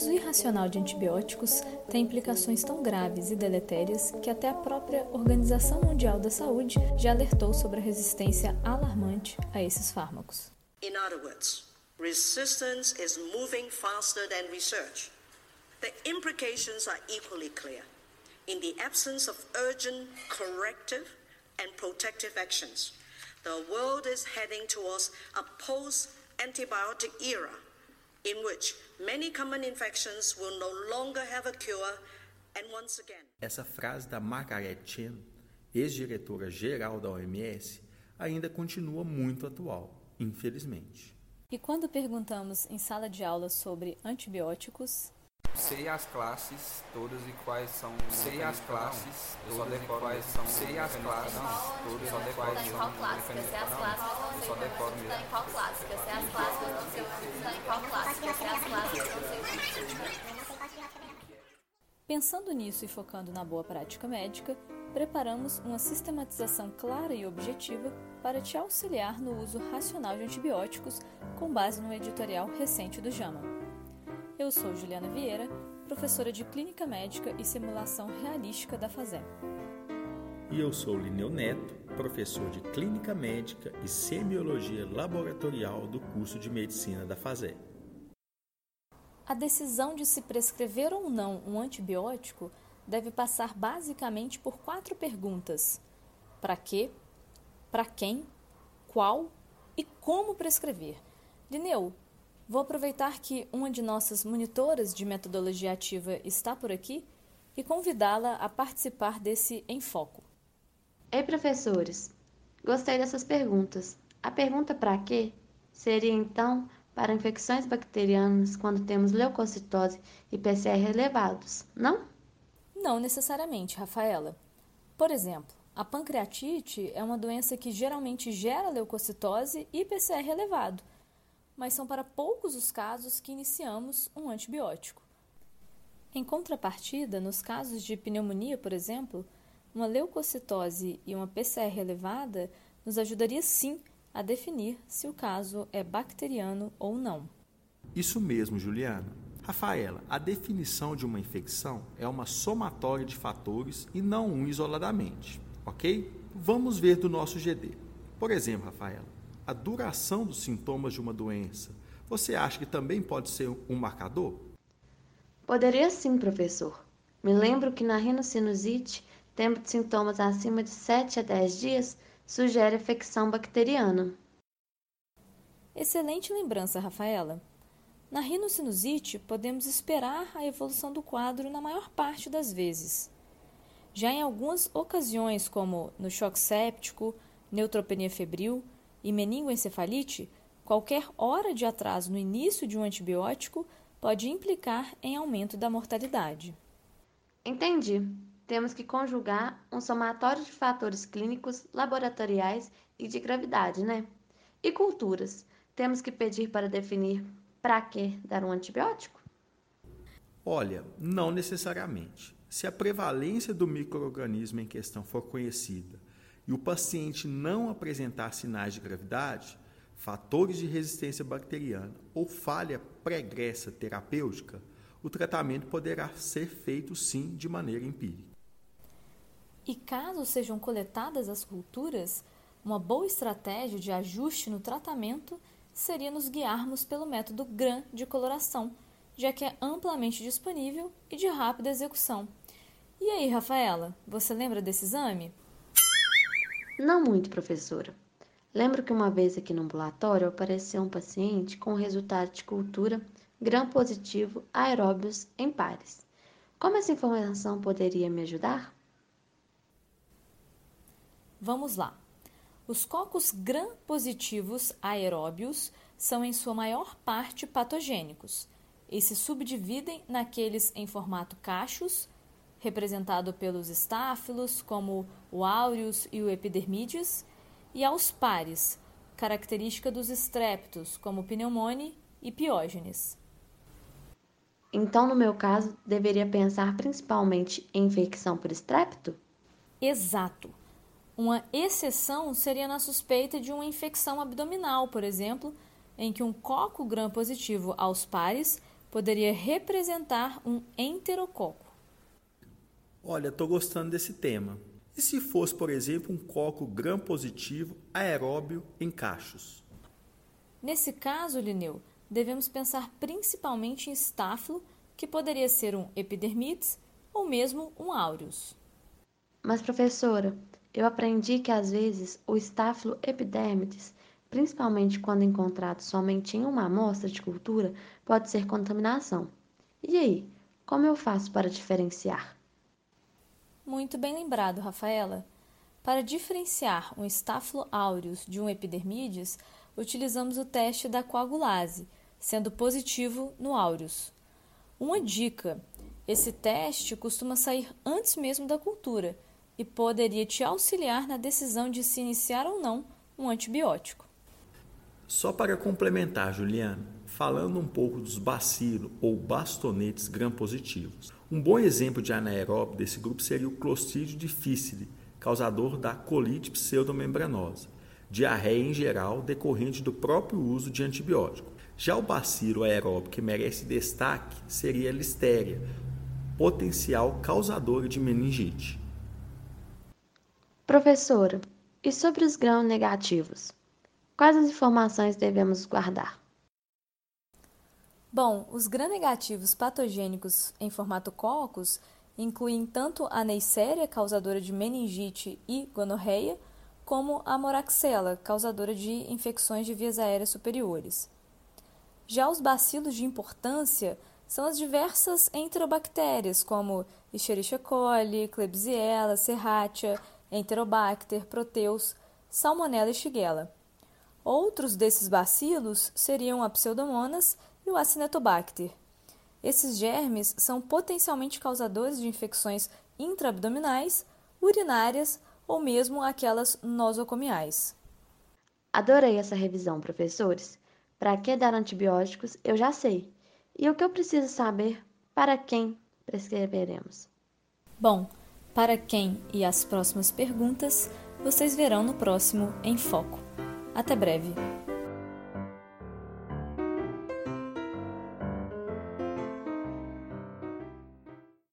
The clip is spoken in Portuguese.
uso irracional de antibióticos tem implicações tão graves e deletérias que até a própria Organização Mundial da Saúde já alertou sobre a resistência alarmante a esses fármacos. In other words, resistance is moving faster than research. The implications are equally clear. In the absence of urgent corrective and protective actions, the world is heading towards a post-antibiotic era in which many common infections will no longer have a cure. And once again. Essa frase da Margaret Chan, ex-diretora geral da OMS, ainda continua muito atual, infelizmente. E quando perguntamos em sala de aula sobre antibióticos, sei as classes todas e quais são sei as classes todas e quais são sei as classes todas e quais são qual clássica sei as clássicas eu só decoro mesmo em qual as clássicas Pensando nisso e focando na boa prática médica, preparamos uma sistematização clara e objetiva para te auxiliar no uso racional de antibióticos com base no editorial recente do JAMA. Eu sou Juliana Vieira, professora de Clínica Médica e Simulação Realística da FASEM. E eu sou Lineu Neto, professor de Clínica Médica e Semiologia Laboratorial do curso de Medicina da FASEM. A decisão de se prescrever ou não um antibiótico deve passar basicamente por quatro perguntas: para quê, para quem, qual e como prescrever. Lineu, Vou aproveitar que uma de nossas monitoras de metodologia ativa está por aqui e convidá-la a participar desse Enfoco. Ei, professores! Gostei dessas perguntas. A pergunta para quê seria então para infecções bacterianas quando temos leucocitose e PCR elevados, não? Não necessariamente, Rafaela. Por exemplo, a pancreatite é uma doença que geralmente gera leucocitose e PCR elevado mas são para poucos os casos que iniciamos um antibiótico. Em contrapartida, nos casos de pneumonia, por exemplo, uma leucocitose e uma PCR elevada nos ajudaria sim a definir se o caso é bacteriano ou não. Isso mesmo, Juliana. Rafaela, a definição de uma infecção é uma somatória de fatores e não um isoladamente, ok? Vamos ver do nosso GD. Por exemplo, Rafaela, a duração dos sintomas de uma doença, você acha que também pode ser um marcador? Poderia sim, professor. Me lembro que na rinocinusite, tempo de sintomas acima de 7 a 10 dias sugere infecção bacteriana. Excelente lembrança, Rafaela. Na rinocinusite, podemos esperar a evolução do quadro na maior parte das vezes. Já em algumas ocasiões, como no choque séptico, neutropenia febril, e meningoencefalite, qualquer hora de atraso no início de um antibiótico pode implicar em aumento da mortalidade. Entendi. Temos que conjugar um somatório de fatores clínicos, laboratoriais e de gravidade, né? E culturas. Temos que pedir para definir para que dar um antibiótico? Olha, não necessariamente. Se a prevalência do microorganismo em questão for conhecida e o paciente não apresentar sinais de gravidade, fatores de resistência bacteriana ou falha pregressa terapêutica, o tratamento poderá ser feito sim de maneira empírica. E caso sejam coletadas as culturas, uma boa estratégia de ajuste no tratamento seria nos guiarmos pelo método GRAM de coloração, já que é amplamente disponível e de rápida execução. E aí, Rafaela, você lembra desse exame? Não muito, professora. Lembro que uma vez aqui no ambulatório apareceu um paciente com resultado de cultura gram-positivo aeróbios em pares. Como essa informação poderia me ajudar? Vamos lá. Os cocos gram-positivos aeróbios são, em sua maior parte, patogênicos e se subdividem naqueles em formato cachos, representado pelos estáfilos, como o aureus e o epidermides, e aos pares, característica dos estreptos, como pneumone e piógenes. Então, no meu caso, deveria pensar principalmente em infecção por estrepto? Exato. Uma exceção seria na suspeita de uma infecção abdominal, por exemplo, em que um coco gram positivo aos pares poderia representar um enterococo. Olha, estou gostando desse tema. E se fosse, por exemplo, um coco gram-positivo aeróbio em cachos? Nesse caso, Lineu, devemos pensar principalmente em estáfilo, que poderia ser um epidermides ou mesmo um aureus. Mas, professora, eu aprendi que às vezes o estáfilo epidermides, principalmente quando encontrado somente em uma amostra de cultura, pode ser contaminação. E aí, como eu faço para diferenciar? Muito bem lembrado, Rafaela. Para diferenciar um Staphylo aureus de um epidermides, utilizamos o teste da coagulase, sendo positivo no aureus. Uma dica: esse teste costuma sair antes mesmo da cultura e poderia te auxiliar na decisão de se iniciar ou não um antibiótico. Só para complementar, Juliana, falando um pouco dos bacilos ou bastonetes gram-positivos. Um bom exemplo de anaeróbio desse grupo seria o Clostridio difficile, causador da colite pseudomembranosa, diarreia em geral decorrente do próprio uso de antibiótico. Já o bacilo aeróbio que merece destaque seria a listéria, potencial causador de meningite. Professora, e sobre os grãos negativos? Quais as informações devemos guardar? Bom, os gram-negativos patogênicos em formato cocos incluem tanto a Neisseria, causadora de meningite e gonorreia, como a Moraxella, causadora de infecções de vias aéreas superiores. Já os bacilos de importância são as diversas enterobactérias, como Escherichia coli, Klebsiella, Serratia, Enterobacter, Proteus, Salmonella e Shigella. Outros desses bacilos seriam a Pseudomonas e o Acinetobacter. Esses germes são potencialmente causadores de infecções intraabdominais, urinárias ou mesmo aquelas nosocomiais. Adorei essa revisão, professores. Para que dar antibióticos, eu já sei. E o que eu preciso saber para quem prescreveremos? Bom, para quem e as próximas perguntas vocês verão no próximo Em Foco. Até breve!